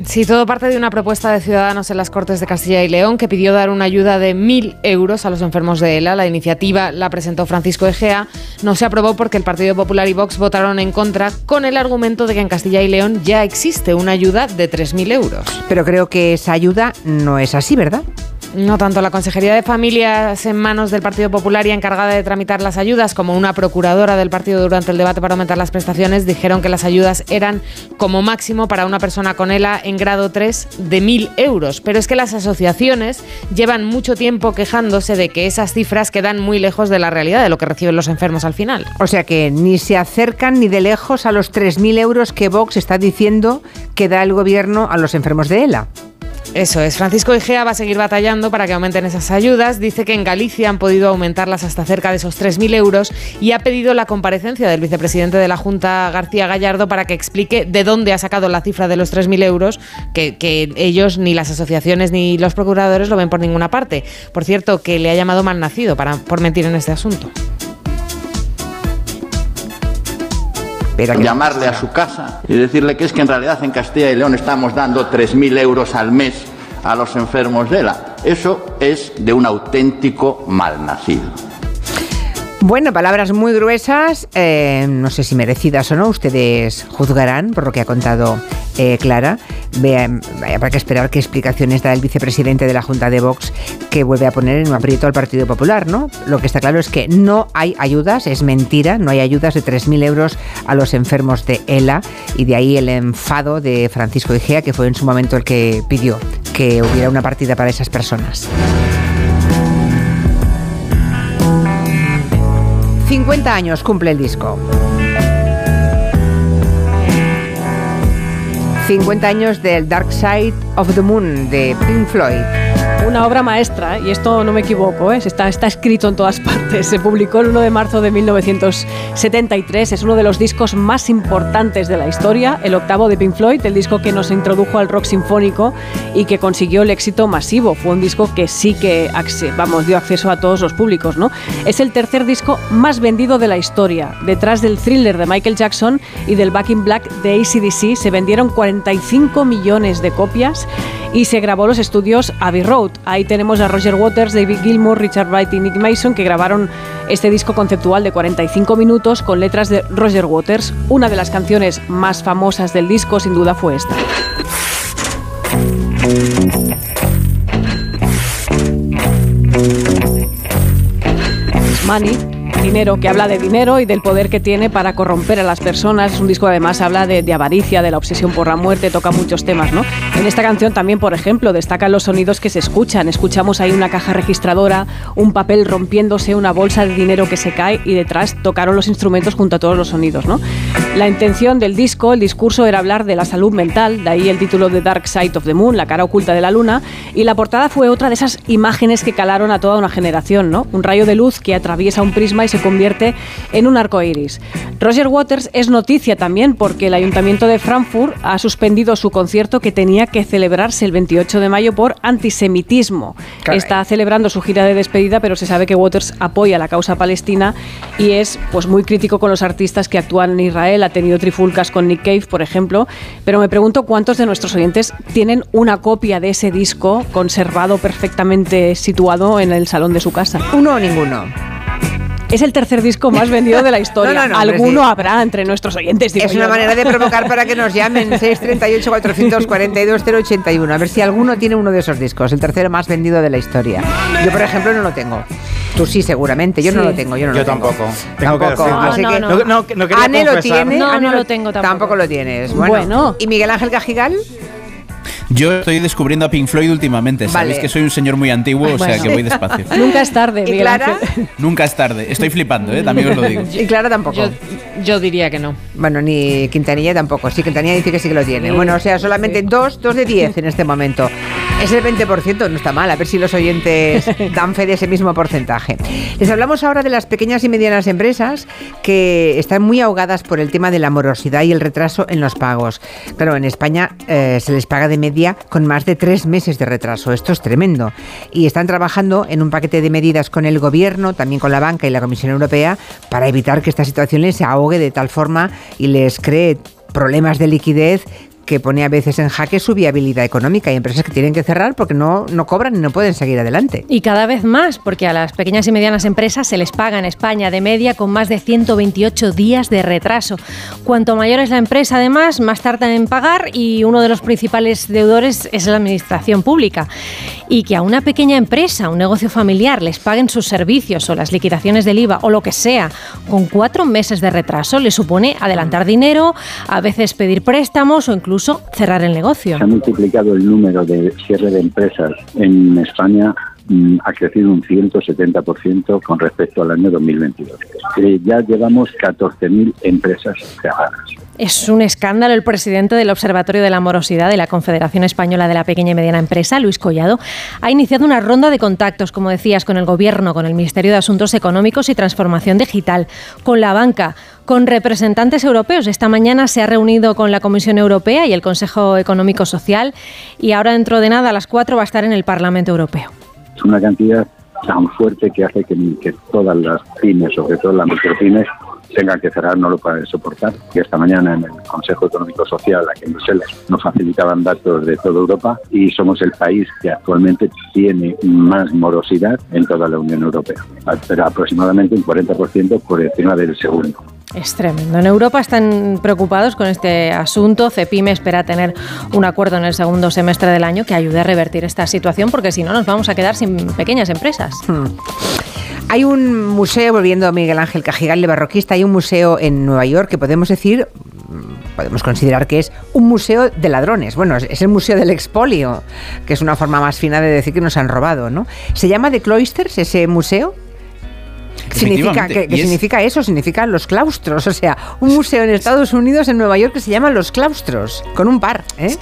Sí, todo parte de una propuesta de Ciudadanos en las Cortes de Castilla y León que pidió dar una ayuda de 1.000 euros a los enfermos de ELA. La iniciativa la presentó Francisco Egea. No se aprobó porque el Partido Popular y Vox votaron en contra con el argumento de que en Castilla y León ya existe una ayuda de 3.000 euros. Pero creo que esa ayuda no es así, ¿verdad? No tanto la Consejería de Familias en manos del Partido Popular y encargada de tramitar las ayudas como una procuradora del partido durante el debate para aumentar las prestaciones dijeron que las ayudas eran como máximo para una persona con ELA en grado 3 de 1.000 euros. Pero es que las asociaciones llevan mucho tiempo quejándose de que esas cifras quedan muy lejos de la realidad de lo que reciben los enfermos al final. O sea que ni se acercan ni de lejos a los 3.000 euros que Vox está diciendo que da el gobierno a los enfermos de ELA. Eso es. Francisco Egea va a seguir batallando para que aumenten esas ayudas. Dice que en Galicia han podido aumentarlas hasta cerca de esos 3.000 euros y ha pedido la comparecencia del vicepresidente de la Junta, García Gallardo, para que explique de dónde ha sacado la cifra de los 3.000 euros, que, que ellos, ni las asociaciones ni los procuradores, lo ven por ninguna parte. Por cierto, que le ha llamado malnacido para, por mentir en este asunto. Llamarle a su casa y decirle que es que en realidad en Castilla y León estamos dando 3.000 euros al mes a los enfermos de ELA. Eso es de un auténtico malnacido. Bueno, palabras muy gruesas, eh, no sé si merecidas o no, ustedes juzgarán por lo que ha contado eh, Clara. Habrá que esperar qué explicaciones da el vicepresidente de la Junta de Vox que vuelve a poner en un aprieto al Partido Popular, ¿no? Lo que está claro es que no hay ayudas, es mentira, no hay ayudas de 3.000 euros a los enfermos de ELA y de ahí el enfado de Francisco Igea, que fue en su momento el que pidió que hubiera una partida para esas personas. 50 años cumple el disco. 50 años del Dark Side of the Moon de Pink Floyd. Una obra maestra, y esto no me equivoco, ¿eh? está, escrito en todas *laughs* partes. Se publicó el 1 de marzo de 1973, es uno de los discos más importantes de la historia, el octavo de Pink Floyd, el disco que nos introdujo al rock sinfónico y que consiguió el éxito masivo. Fue un disco que sí que vamos, dio acceso a todos los públicos. ¿no? Es el tercer disco más vendido de la historia. Detrás del thriller de Michael Jackson y del Back in Black de ACDC se vendieron 45 millones de copias y se grabó los estudios Abbey Road. Ahí tenemos a Roger Waters, David Gilmour, Richard Wright y Nick Mason que grabaron este disco conceptual de 45 minutos con letras de Roger Waters. Una de las canciones más famosas del disco sin duda fue esta. Money dinero, que habla de dinero y del poder que tiene para corromper a las personas. Es un disco además habla de, de avaricia, de la obsesión por la muerte, toca muchos temas, ¿no? En esta canción también, por ejemplo, destacan los sonidos que se escuchan. Escuchamos ahí una caja registradora, un papel rompiéndose, una bolsa de dinero que se cae y detrás tocaron los instrumentos junto a todos los sonidos, ¿no? La intención del disco, el discurso era hablar de la salud mental, de ahí el título de Dark Side of the Moon, la cara oculta de la luna, y la portada fue otra de esas imágenes que calaron a toda una generación, ¿no? Un rayo de luz que atraviesa un prisma y se convierte en un arco iris. Roger Waters es noticia también porque el Ayuntamiento de Frankfurt ha suspendido su concierto que tenía que celebrarse el 28 de mayo por antisemitismo. Caray. Está celebrando su gira de despedida, pero se sabe que Waters apoya la causa palestina y es pues muy crítico con los artistas que actúan en Israel. Ha tenido trifulcas con Nick Cave, por ejemplo. Pero me pregunto cuántos de nuestros oyentes tienen una copia de ese disco conservado perfectamente situado en el salón de su casa. Uno o ninguno. Es el tercer disco más vendido de la historia. *laughs* No, no, no, hombre, Alguno sí. habrá entre nuestros oyentes. digo Es yo, una ¿no? manera de provocar *laughs* para que nos llamen 638 442 081 a ver si alguno tiene uno de esos discos, el tercero más vendido de la historia. Yo, por ejemplo, no lo tengo. Tú sí, seguramente. Yo no lo tengo. Yo, no Yo lo tengo. tampoco. Tengo que Tampoco. decirlo. Así No, que no, No, no, no quería Ane lo tiene. No, Ane no lo tengo tampoco. lo tienes. Bueno. Bueno. ¿Y Miguel Ángel Cajigal? Yo estoy descubriendo a Pink Floyd últimamente. Sabéis Vale. que soy un señor muy antiguo, o sea que voy despacio. *laughs* Nunca es tarde, ¿Y Miguel Clara? *laughs* Nunca es tarde. Estoy flipando, ¿eh? también os lo digo. Y Clara tampoco. Yo, yo diría que no. Bueno, ni Quintanilla tampoco. Sí, Quintanilla dice que sí que lo tiene. Sí, Bueno, o sea, solamente sí. dos, dos de diez en este momento. Es el 20%, no está mal. A ver si los oyentes *laughs* dan fe de ese mismo porcentaje. Les hablamos ahora de las pequeñas y medianas empresas que están muy ahogadas por el tema de la morosidad y el retraso en los pagos. Claro, en España eh, se les paga de media con más de tres meses de retraso. Esto es tremendo. Y están trabajando en un paquete de medidas con el gobierno, también con la banca y la Comisión Europea, para evitar que esta situación les ahogue de tal forma y les cree problemas de liquidez que pone a veces en jaque su viabilidad económica. Hay empresas que tienen que cerrar porque no, no cobran y no pueden seguir adelante. Y cada vez más, porque a las pequeñas y medianas empresas se les paga en España de media con más de 128 días de retraso. Cuanto mayor es la empresa, además, más tardan en pagar y uno de los principales deudores es la administración pública. Y que a una pequeña empresa, un negocio familiar, les paguen sus servicios o las liquidaciones del IVA o lo que sea con cuatro meses de retraso le supone adelantar dinero, a veces pedir préstamos o incluso cerrar el negocio. Se ha multiplicado el número de cierre de empresas en España, mm, ha crecido un 170% con respecto al año 2022. Eh, ya llevamos 14.000 empresas cerradas. Es un escándalo. El presidente del Observatorio de la Morosidad de la Confederación Española de la Pequeña y Mediana Empresa, Luis Collado, ha iniciado una ronda de contactos, como decías, con el Gobierno, con el Ministerio de Asuntos Económicos y Transformación Digital, con la banca, con representantes europeos. Esta mañana se ha reunido con la Comisión Europea y el Consejo Económico Social y ahora dentro de nada a las cuatro va a estar en el Parlamento Europeo. Es una cantidad tan fuerte que hace que, todas las pymes, sobre todo las micropymes, tengan que cerrar, no lo pueden soportar. Y esta mañana en el Consejo Económico Social, aquí en Bruselas, nos facilitaban datos de toda Europa y somos el país que actualmente tiene más morosidad en toda la Unión Europea, pero aproximadamente un 40% por encima del segundo. Es tremendo. En Europa están preocupados con este asunto. CEPIME espera tener un acuerdo en el segundo semestre del año que ayude a revertir esta situación, porque si no nos vamos a quedar sin pequeñas empresas. Hmm. Hay un museo, volviendo a Miguel Ángel Cajigal, de barroquista, hay un museo en Nueva York que podemos decir, mm, podemos considerar que es un museo de ladrones. Bueno, es el museo del expolio, que es una forma más fina de decir que nos han robado, ¿no? ¿Se llama The Cloisters ese museo? Significa, Efectivamente, ¿Qué, qué y es- significa eso? Significa los claustros. O sea, un museo en Estados Unidos, en Nueva York, que se llama Los Claustros, con un par. ¿eh?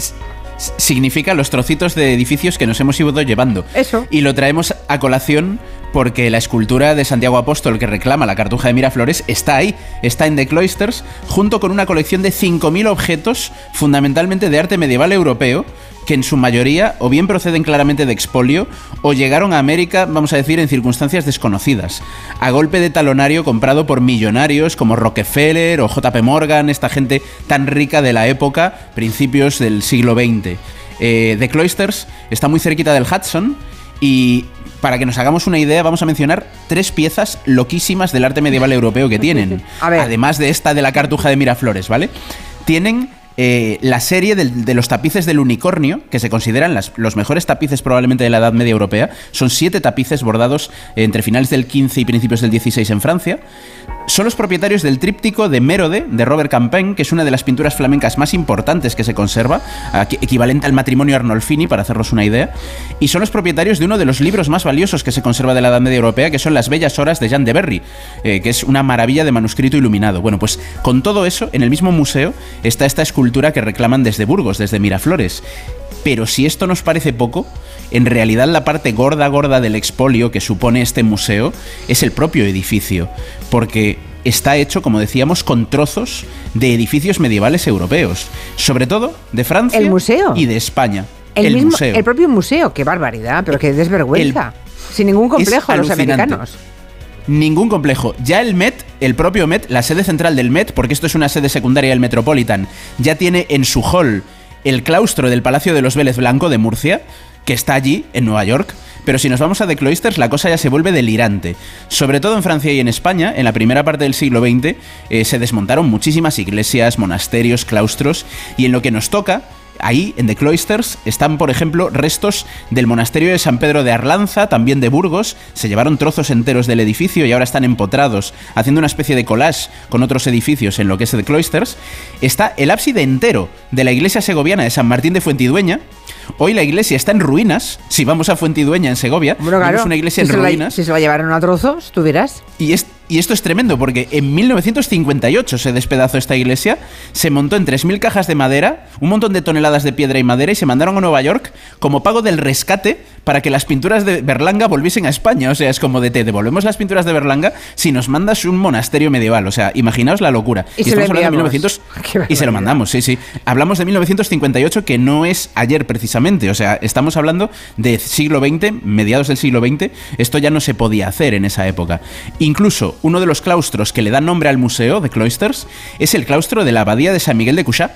significa los trocitos de edificios que nos hemos ido llevando. Eso. Y lo traemos a colación porque la escultura de Santiago Apóstol que reclama la cartuja de Miraflores está ahí, está en The Cloisters, junto con una colección de 5.000 objetos, fundamentalmente de arte medieval europeo, que en su mayoría o bien proceden claramente de expolio o llegaron a América, vamos a decir, en circunstancias desconocidas, a golpe de talonario comprado por millonarios como Rockefeller o JP Morgan, esta gente tan rica de la época, principios del siglo XX. Eh, The Cloisters está muy cerquita del Hudson y para que nos hagamos una idea, vamos a mencionar tres piezas loquísimas del arte medieval europeo que tienen. A ver. Además de esta de la cartuja de Miraflores, ¿vale? Tienen eh, la serie de los tapices del unicornio, que se consideran los mejores tapices probablemente de la Edad Media Europea. Son siete tapices bordados entre finales del 15 y principios del 16 en Francia. Son los propietarios del tríptico de Mérode de Robert Campaign, que es una de las pinturas flamencas más importantes que se conserva, equivalente al matrimonio Arnolfini, para hacernos una idea. Y son los propietarios de uno de los libros más valiosos que se conserva de la Edad Media Europea, que son Las Bellas Horas de Jean de Berry, eh, que es una maravilla de manuscrito iluminado. Bueno, pues con todo eso, en el mismo museo está esta escultura que reclaman desde Burgos, desde Miraflores. Pero si esto nos parece poco, en realidad la parte gorda gorda del expolio que supone este museo es el propio edificio, porque está hecho, como decíamos, con trozos de edificios medievales europeos, sobre todo de Francia ¿El museo? y de España. El, mismo, museo. el propio museo, qué barbaridad, pero qué desvergüenza. Sin ningún complejo, Es los americanos. Ningún complejo. Ya el Met, el propio Met, la sede central del Met, porque esto es una sede secundaria del Metropolitan, ya tiene en su hall el claustro del Palacio de los Vélez Blanco de Murcia, que está allí, en Nueva York. Pero si nos vamos a The Cloisters, la cosa ya se vuelve delirante. Sobre todo en Francia y en España, en la primera parte del siglo XX, eh, se desmontaron muchísimas iglesias, monasterios, claustros, y en lo que nos toca, Ahí, en The Cloisters, están, por ejemplo, restos del monasterio de San Pedro de Arlanza, también de Burgos. Se llevaron trozos enteros del edificio y ahora están empotrados, haciendo una especie de collage con otros edificios en lo que es The Cloisters. Está el ábside entero de la iglesia segoviana de San Martín de Fuentidueña. Hoy la iglesia está en ruinas. Si vamos a Fuentidueña, en Segovia, Bueno, claro, vemos una iglesia si, en la, ruinas. si se la llevaron a trozos, tú verás. Y, es- y esto es tremendo porque en 1958 se despedazó esta iglesia, se montó en 3.000 cajas de madera, un montón de toneladas de piedra y madera y se mandaron a Nueva York como pago del rescate para que las pinturas de Berlanga volviesen a España. O sea, es como de te devolvemos las pinturas de Berlanga si nos mandas un monasterio medieval. O sea, imaginaos la locura. Y se lo estamos hablando de enviamos. 1900 *laughs* y se lo mandamos, sí, sí. Hablamos de 1958 que no es ayer precisamente. O sea, estamos hablando de siglo XX, mediados del siglo XX. Esto ya no se podía hacer en esa época. Incluso uno de los claustros que le dan nombre al museo de Cloisters es el claustro de la abadía de San Miguel de Cuchá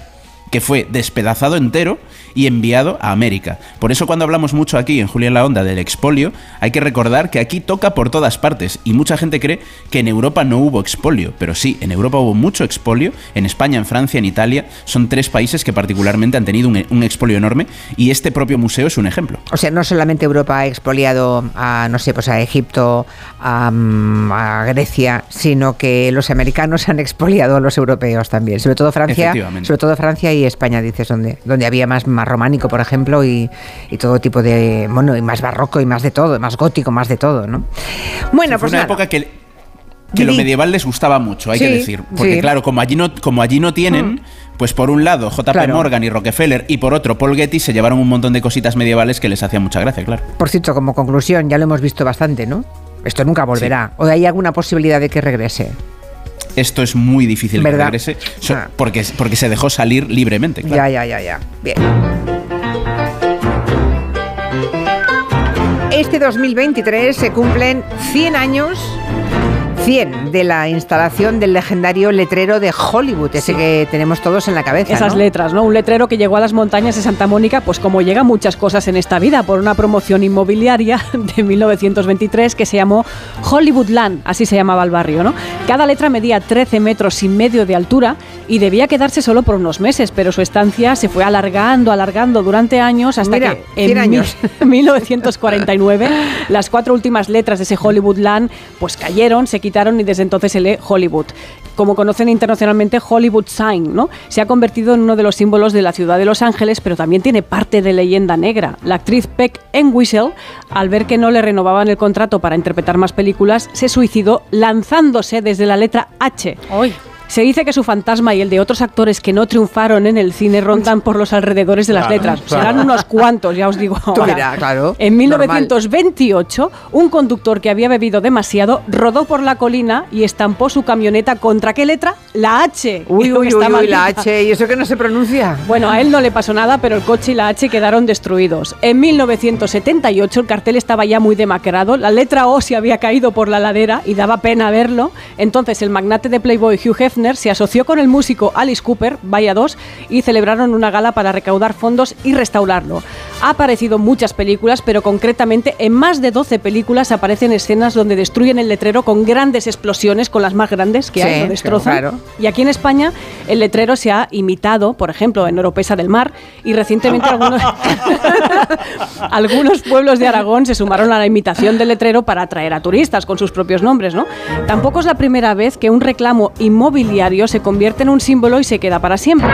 que fue despedazado entero y enviado a América. Por eso cuando hablamos mucho aquí en Julián la Onda del expolio, hay que recordar que aquí toca por todas partes y mucha gente cree que en Europa no hubo expolio, pero sí, en Europa hubo mucho expolio, en España, en Francia, en Italia, son tres países que particularmente han tenido un, un expolio enorme y este propio museo es un ejemplo. O sea, no solamente Europa ha expoliado a, no sé, pues a Egipto, a, mm, a Grecia, sino que los americanos han expoliado a los europeos también. Sobre todo Francia, sobre todo Francia y España, dices, donde, donde había más, más románico, por ejemplo, y, y todo tipo de, bueno, y más barroco y más de todo, más gótico, más de todo, ¿no? Bueno, Fue pues una nada. época que, que lo medieval les gustaba mucho, hay Sí, que decir. Porque sí. claro, como allí no, como allí no tienen, pues por un lado JP Claro. Morgan y Rockefeller y por otro Paul Getty se llevaron un montón de cositas medievales que les hacían mucha gracia, claro. Por cierto, como conclusión, ya lo hemos visto bastante, ¿no? Esto nunca volverá. ¿O hay alguna posibilidad de que regrese? Esto es muy difícil que ¿Verdad? regrese so- Ah. porque, porque se dejó salir libremente, claro. Ya, ya, ya, ya. Bien. Este 2023 se cumplen 100 años 100 de la instalación del legendario letrero de Hollywood, ese que tenemos todos en la cabeza. Esas ¿no? letras, ¿no? Un letrero que llegó a las montañas de Santa Mónica, pues como llegan muchas cosas en esta vida, por una promoción inmobiliaria *laughs* de 1923 que se llamó Hollywoodland, así se llamaba el barrio, ¿no? Cada letra medía 13 metros y medio de altura y debía quedarse solo por unos meses, pero su estancia se fue alargando, alargando durante años hasta Mira, que 100 años. *laughs* mil- 1949 las cuatro últimas letras de ese Hollywoodland pues cayeron, se quitaron y desde entonces se lee Hollywood. Como conocen internacionalmente Hollywood Sign, ¿no? Se ha convertido en uno de los símbolos de la ciudad de Los Ángeles, pero también tiene parte de leyenda negra. La actriz Peck Entwistle, al ver que no le renovaban el contrato para interpretar más películas, se suicidó lanzándose desde la letra H. Se dice que su fantasma y el de otros actores que no triunfaron en el cine rondan por los alrededores de las Claro, letras. claro. Serán unos cuantos, ya os digo. Ahora. dirás, claro, En normal. 1928, un conductor que había bebido demasiado rodó por la colina y estampó su camioneta contra qué letra? La H. Uy, uy, uy, uy, la. H, y eso que no se pronuncia. Bueno, a él no le pasó nada, pero el coche y la H quedaron destruidos. En 1978 el cartel estaba ya muy demacrado, la letra O se había caído por la ladera y daba pena verlo. Entonces el magnate de Playboy Hugh Hefner se asoció con el músico Alice Cooper, vaya dos, y celebraron una gala para recaudar fondos y restaurarlo. Ha aparecido en muchas películas, pero concretamente en más de 12 películas aparecen escenas donde destruyen el letrero con grandes explosiones, con las más grandes que hay, lo destrozan. claro. Y aquí en España el letrero se ha imitado, por ejemplo, en Oropesa del Mar y recientemente algunos, *laughs* algunos pueblos de Aragón se sumaron a la imitación del letrero para atraer a turistas con sus propios nombres, ¿no? Tampoco es la primera vez que un reclamo inmobiliario se convierte en un símbolo y se queda para siempre.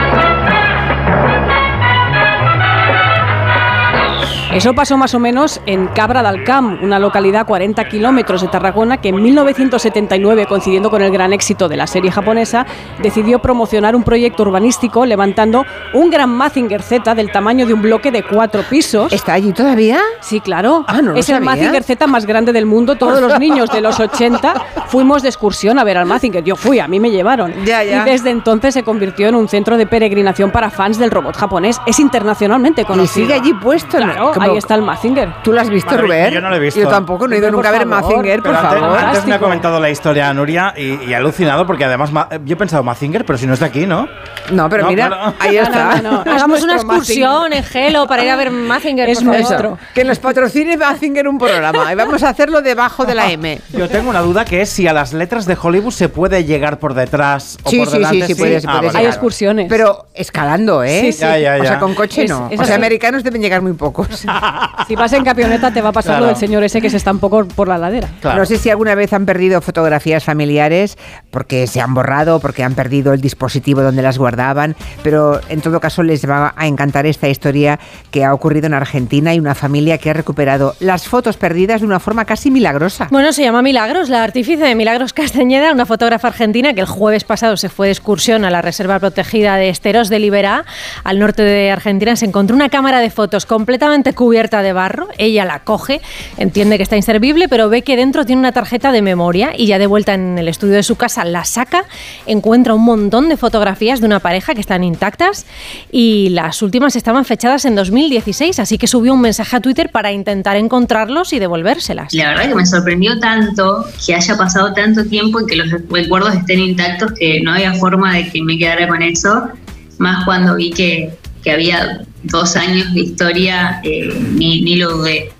Eso pasó más o menos en Cabra del Camp, una localidad a 40 kilómetros de Tarragona que en 1979, coincidiendo con el gran éxito de la serie japonesa, decidió promocionar un proyecto urbanístico levantando un gran Mazinger Z del tamaño de un bloque de cuatro pisos. ¿Está allí todavía? Sí, claro. Ah, no es el. Mazinger Z más grande del mundo. Todos los niños de los 80 fuimos de excursión a ver al Mazinger. Yo fui, a mí me llevaron. Ya, ya. Y desde entonces se convirtió en un centro de peregrinación para fans del robot japonés. Es internacionalmente Y conocido. sigue allí puesto. Ahí está el Mazinger. ¿Tú lo has visto, Madre Rubén? yo no lo he visto. Yo tampoco, no he ido nunca a ver. Mazinger, por Pero antes, favor. antes me ha comentado la historia Nuria y, y he alucinado porque además ma- yo he pensado Mazinger, pero si no es de aquí, ¿no? No, pero No, mira, claro. ahí está. No, no, no. Hagamos una excursión en Gelo para ir a ver Mazinger, Es por favor. Que nos patrocine Mazinger un programa y vamos a hacerlo debajo de la M. *laughs* Yo tengo una duda que es si a las letras de Hollywood se puede llegar por detrás o Sí, por sí, delante. sí, sí, puedes, Ah, puedes vale, Hay excursiones. Pero escalando, ¿eh? Sí, sí. Ya, ya, O sea, con coche Es- no. o sea, así. americanos deben llegar muy pocos. *laughs* *laughs* Si vas en camioneta te va a pasar Claro. lo del señor ese que se está un poco por la ladera. Claro. No sé si alguna vez han perdido fotografías familiares porque se han borrado, porque han perdido el dispositivo donde las guardaban, pero en todo caso les va a encantar esta historia que ha ocurrido en Argentina y una familia que ha recuperado las fotos perdidas de una forma casi milagrosa. Bueno, se llama Milagros, la artífice de Milagros Castañeda, una fotógrafa argentina que el jueves pasado se fue de excursión a la reserva protegida de Esteros de Liberá, al norte de Argentina. Se encontró una cámara de fotos completamente cubierta de barro. Ella la coge, entiende que está inservible, pero ve que dentro tiene una tarjeta de memoria y ya de vuelta en el estudio de su casa la saca, encuentra un montón de fotografías de una pareja que están intactas y las últimas estaban fechadas en 2016, así que subió un mensaje a Twitter para intentar encontrarlos y devolvérselas. La verdad que me sorprendió tanto que haya pasado tanto tiempo y que los recuerdos estén intactos que no había forma de que me quedara con eso, más cuando vi que, que había dos años de historia, eh, ni, ni lo dudé.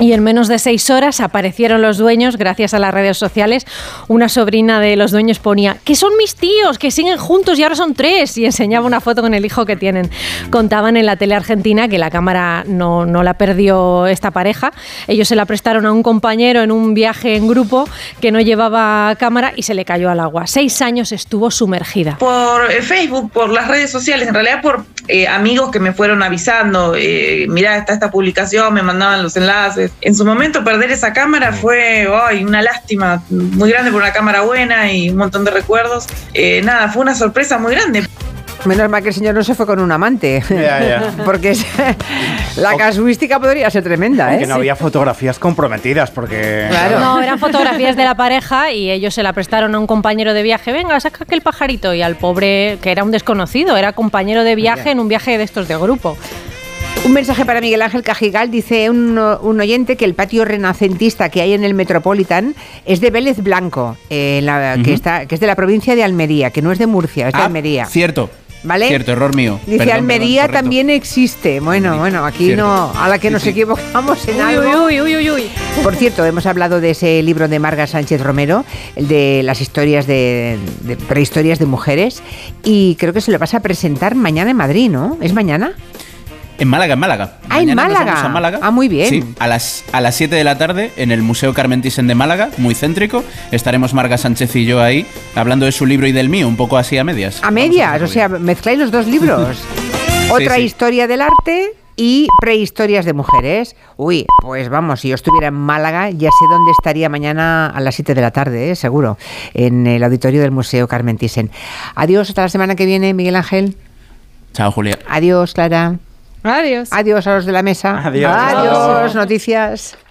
Y en menos de seis horas aparecieron los dueños gracias a las redes sociales. Una sobrina de los dueños ponía que son mis tíos, que siguen juntos y ahora son tres. Y enseñaba una foto con el hijo que tienen. Contaban en la tele argentina que la cámara no, no la perdió esta pareja. Ellos se la prestaron a un compañero en un viaje en grupo que no llevaba cámara y se le cayó al agua. Seis años estuvo sumergida. Por eh, Facebook, por las redes sociales, en realidad por eh, amigos que me fueron avisando, eh, mirá, está esta publicación, me mandaban los enlaces. En su momento perder esa cámara fue ay, una lástima muy grande por una cámara buena y un montón de recuerdos. Eh, nada, fue una sorpresa muy grande. Menos mal que el señor no se fue con un amante. Ya, ya. *laughs* porque la casuística podría ser tremenda, ¿eh? Que no había fotografías comprometidas porque... Claro. No, eran fotografías de la pareja y ellos se la prestaron a un compañero de viaje. Venga, saca aquel pajarito. Y al pobre, que era un desconocido, era compañero de viaje en un viaje de estos de grupo. Un mensaje para Miguel Ángel Cajigal. Dice un, un oyente que el patio renacentista que hay en el Metropolitan es de Vélez Blanco, eh, en la- que, está, que es de la provincia de Almería, que no es de Murcia, es de Ah, Almería. Cierto. ¿Vale? Cierto, error mío. Dice Perdón, Almería perdón, también existe. Bueno, bueno, aquí Cierto. no, a la que Sí, nos sí. equivocamos en Uy, algo. uy, uy, uy, uy. Por cierto, hemos hablado de ese libro de Marga Sánchez Romero, el de las historias de, de prehistorias de mujeres, y creo que se lo vas a presentar mañana en Madrid, ¿no? ¿Es mañana? En Málaga, en Málaga. Ah, en Mañana Málaga. vamos a Málaga. Ah, muy bien. Sí, a las, a las 7 de la tarde en el Museo Carmen Thyssen de Málaga, muy céntrico. Estaremos Marga Sánchez y yo ahí hablando de su libro y del mío, un poco así a medias. A medias, o sea, mezcláis los dos libros. *laughs* Otra sí. historia del arte y prehistorias de mujeres. Uy, pues vamos, si yo estuviera en Málaga, ya sé dónde estaría mañana a las 7 de la tarde, ¿eh? seguro, en el auditorio del Museo Carmen Thyssen. Adiós, hasta la semana que viene, Miguel Ángel. Chao, Julia. Adiós, Clara. Adiós. Adiós a los de la mesa. Adiós. Adiós, noticias.